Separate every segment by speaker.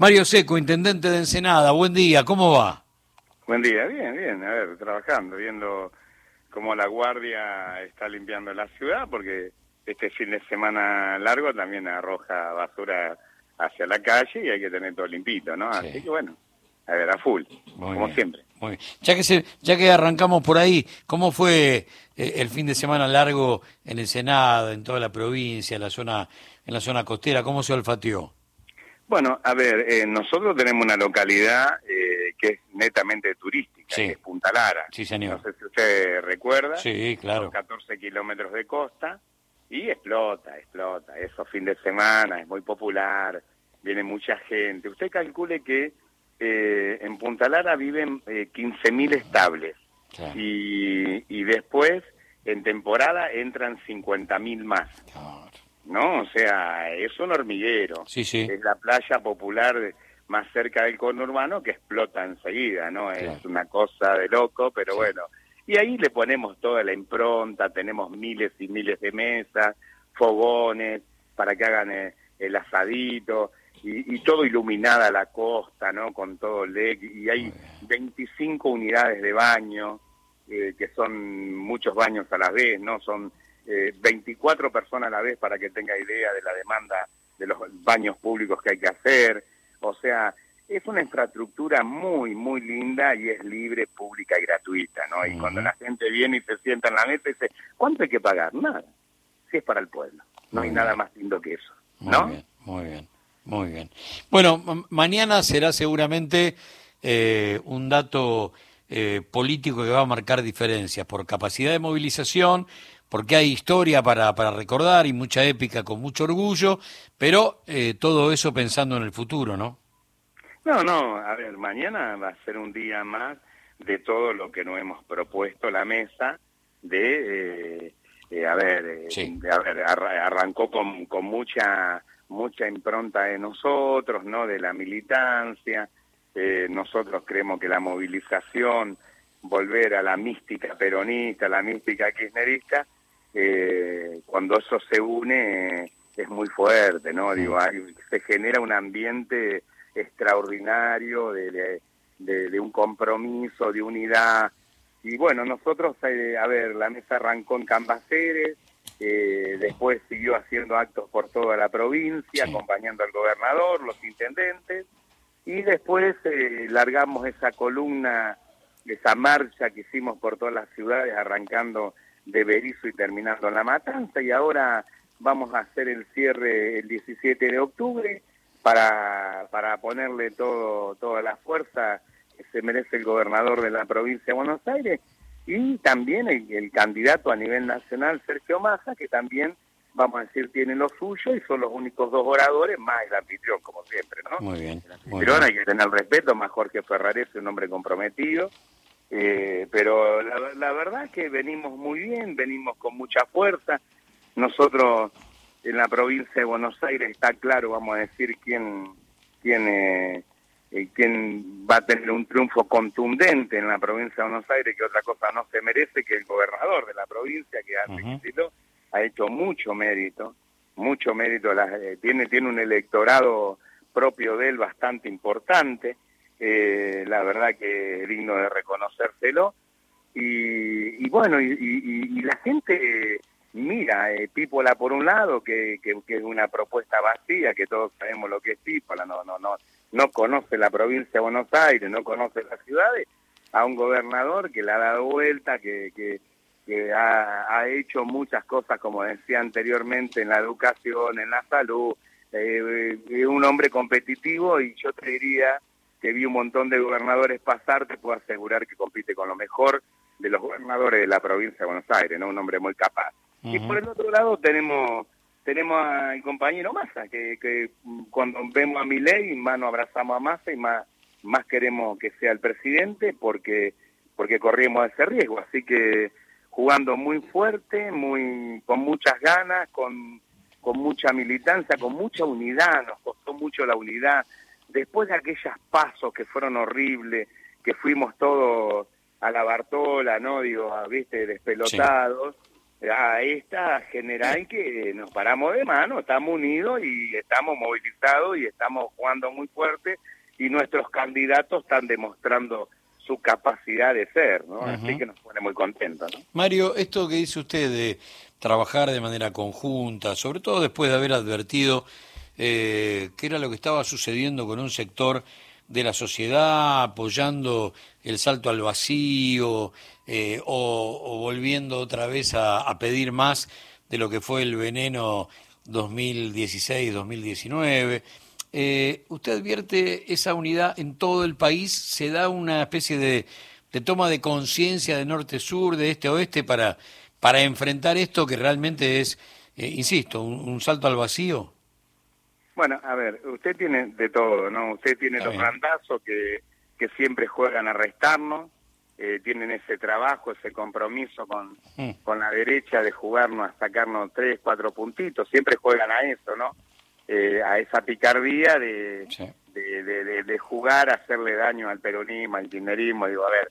Speaker 1: Mario Seco, intendente de Ensenada, buen día, ¿cómo va?
Speaker 2: Buen día, bien, bien, a ver, trabajando, viendo cómo la guardia está limpiando la ciudad, porque este fin de semana largo también arroja basura hacia la calle y hay que tener todo limpito, ¿no? Así que bueno, a ver, a full, como siempre.
Speaker 1: Muy bien. Ya que, se, ya que arrancamos por ahí, ¿cómo fue eh, el fin de semana largo en Ensenada, en toda la provincia, en la zona, en la zona costera? ¿Cómo se olfateó?
Speaker 2: Bueno, a ver, eh, nosotros tenemos una localidad eh, que es netamente turística, que es Punta Lara.
Speaker 1: Sí, señor.
Speaker 2: No sé si usted recuerda.
Speaker 1: Sí, claro.
Speaker 2: 14 kilómetros de costa y explota, explota. Eso fin de semana es muy popular, viene mucha gente. Usted calcule que eh, en Punta Lara viven eh, 15.000 estables y, y después en temporada entran 50.000 más. ¿No? O sea, es un hormiguero.
Speaker 1: Sí, sí.
Speaker 2: Es la playa popular más cerca del conurbano que explota enseguida, ¿no? Es una cosa de loco, pero bueno. Y ahí le ponemos toda la impronta, tenemos miles y miles de mesas, fogones, para que hagan eh, el, asadito, y, y, todo iluminada la costa, ¿no? Con todo LED, y hay 25 unidades de baño, eh, que son muchos baños a la vez, ¿no? Son eh, 24 personas a la vez para que tenga idea de la demanda de los baños públicos que hay que hacer. O sea, es una infraestructura muy, muy linda y es libre, pública y gratuita, ¿no? Y cuando la gente viene y se sienta en la mesa y dice, ¿cuánto hay que pagar? Nada. Si es para el pueblo. No hay nada más lindo que eso, ¿no?
Speaker 1: Muy bien, muy bien, muy bien. Bueno, mañana será seguramente eh, un dato eh, político que va a marcar diferencias por capacidad de movilización, porque hay historia para, para recordar y mucha épica con mucho orgullo, pero eh, todo eso pensando en el futuro, ¿no?
Speaker 2: No, no, a ver, mañana va a ser un día más de todo lo que nos hemos propuesto la mesa de, eh, eh, a ver, eh, a ver arrancó con, con mucha mucha impronta de nosotros, ¿no? De la militancia. Eh, nosotros creemos que la movilización, volver a la mística peronista, la mística kirchnerista, eh, cuando eso se une es muy fuerte, ¿no? Digo, hay, se genera un ambiente extraordinario de, de, de, un compromiso, de unidad. Y bueno, nosotros, eh, a ver, la mesa arrancó en Cambaceres, eh, después siguió haciendo actos por toda la provincia, sí. acompañando al gobernador, los intendentes, y después eh, largamos esa columna, esa marcha que hicimos por todas las ciudades, arrancando de Berizo y terminando en La Matanza, y ahora vamos a hacer el cierre el 17 de octubre para, para ponerle todo, toda la fuerza que se merece el gobernador de la provincia de Buenos Aires y también el, el candidato a nivel nacional, Sergio Massa, que también, vamos a decir, tiene lo suyo y son los únicos dos oradores, más el anfitrión, como siempre, ¿no?
Speaker 1: Muy bien.
Speaker 2: El anfitrión hay que tener respeto, más Jorge Ferrares, un hombre comprometido, eh, pero la, la verdad es que venimos muy bien, venimos con mucha fuerza. Nosotros en la provincia de Buenos Aires está claro, vamos a decir, quién, quién, eh, quién va a tener un triunfo contundente en la provincia de Buenos Aires, que otra cosa no se merece que el gobernador de la provincia, que uh -huh. ha hecho mucho mérito, mucho mérito, la, eh, tiene, tiene un electorado propio de él bastante importante, eh, la verdad que digno de reconocérselo. Y, y bueno, y, y, y, la gente mira eh, Pípola por un lado, que, que, es una propuesta vacía, que todos sabemos lo que es Pípola, no, no, no, no conoce la provincia de Buenos Aires, no conoce las ciudades, a un gobernador que le ha dado vuelta, que, que, ha, hecho muchas cosas, como decía anteriormente, en la educación, en la salud, eh, eh, un hombre competitivo y yo te diría que vi un montón de gobernadores pasar, te puedo asegurar que compite con lo mejor de los gobernadores de la provincia de Buenos Aires, ¿no? Un hombre muy capaz. Uh -huh. Y por el otro lado tenemos tenemos al compañero Massa, que, que cuando vemos a mi ley, más nos abrazamos a Massa y más, más queremos que sea el presidente porque, porque corrimos ese riesgo. Así que jugando muy fuerte, muy con muchas ganas, con, con mucha militancia, con mucha unidad, nos costó mucho la unidad después de aquellos pasos que fueron horribles, que fuimos todos a la Bartola, ¿no? Digo, viste, despelotados, sí. a esta general que nos paramos de mano, estamos unidos y estamos movilizados y estamos jugando muy fuerte y nuestros candidatos están demostrando su capacidad de ser, ¿no? Así que nos pone muy contentos, ¿no?
Speaker 1: Mario, esto que dice usted de trabajar de manera conjunta, sobre todo después de haber advertido eh, qué era lo que estaba sucediendo con un sector de la sociedad apoyando el salto al vacío eh, o, volviendo otra vez a, pedir más de lo que fue el veneno 2016-2019. Eh, ¿Usted advierte esa unidad en todo el país? ¿Se da una especie de, toma de conciencia de norte-sur, de este-oeste para, para enfrentar esto que realmente es, eh, insisto, un salto al vacío?
Speaker 2: Bueno, a ver, usted tiene de todo, ¿no? Usted tiene los randazos que, que siempre juegan a restarnos, eh, tienen ese trabajo, ese compromiso con, mm. con la derecha de jugarnos a sacarnos tres, cuatro puntitos, siempre juegan a eso, ¿no? Eh, a esa picardía de, de, de, jugar hacerle daño al peronismo, al kirchnerismo, digo, a ver,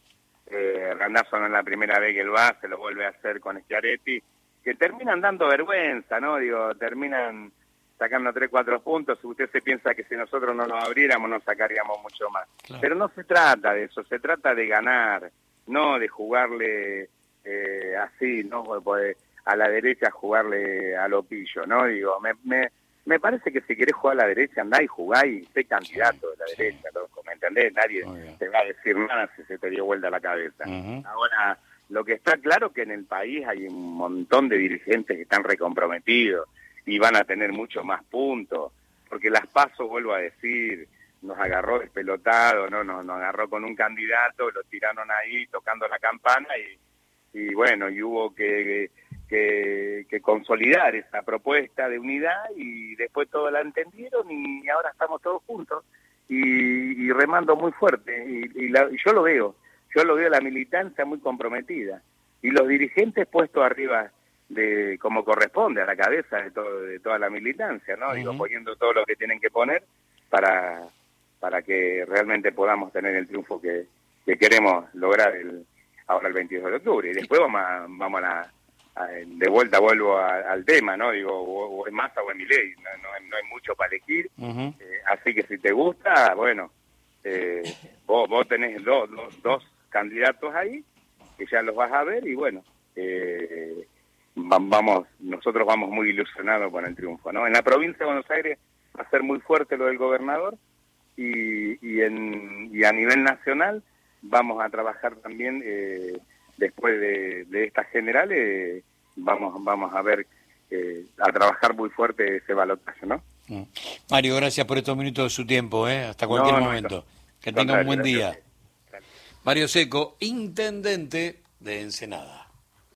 Speaker 2: eh, Randazo no es la primera vez que él va, se lo vuelve a hacer con Schiaretti, que terminan dando vergüenza, ¿no? Digo, terminan sacando 3, 4 puntos, usted se piensa que si nosotros no nos abriéramos nos sacaríamos mucho más. Pero no se trata de eso, se trata de ganar, no de jugarle eh, así, no pues, a la derecha jugarle a lo pillo, ¿no? Digo, me, me, me parece que si querés jugar a la derecha, andá y jugá y sé candidato de la derecha, ¿me entendés? Nadie te va a decir nada si se te dio vuelta la cabeza. Ahora, lo que está claro que en el país hay un montón de dirigentes que están recomprometidos, y van a tener mucho más puntos, porque las pasos, vuelvo a decir, nos agarró despelotado, no, nos, agarró con un candidato, lo tiraron ahí tocando la campana y, y bueno, y hubo que, que, que, consolidar esa propuesta de unidad y después todos la entendieron y ahora estamos todos juntos y, y remando muy fuerte. Y, y, y yo lo veo, yo lo veo la militancia muy comprometida y los dirigentes puestos arriba de como corresponde a la cabeza de, todo, de toda la militancia, ¿no? Digo, poniendo todo lo que tienen que poner para, para que realmente podamos tener el triunfo que, que queremos lograr el, ahora el 22 de octubre. Y después vamos a, vamos a, de vuelta vuelvo al tema, ¿no? Digo, o, es Massa o es Milei, no, no, hay mucho para elegir, eh, así que si te gusta, bueno, eh, vos, vos tenés dos, dos, dos candidatos ahí, que ya los vas a ver, y bueno, eh, vamos, nosotros vamos muy ilusionados con el triunfo, ¿no? En la provincia de Buenos Aires va a ser muy fuerte lo del gobernador y, y, en, y a nivel nacional vamos a trabajar también eh, después de, de estas generales, vamos, vamos a ver, eh, a trabajar muy fuerte ese balotaje, ¿no?
Speaker 1: Mm. Mario, gracias por estos minutos de su tiempo, ¿eh? hasta cualquier momento. que tenga un buen día. Mario Seco, intendente de Ensenada.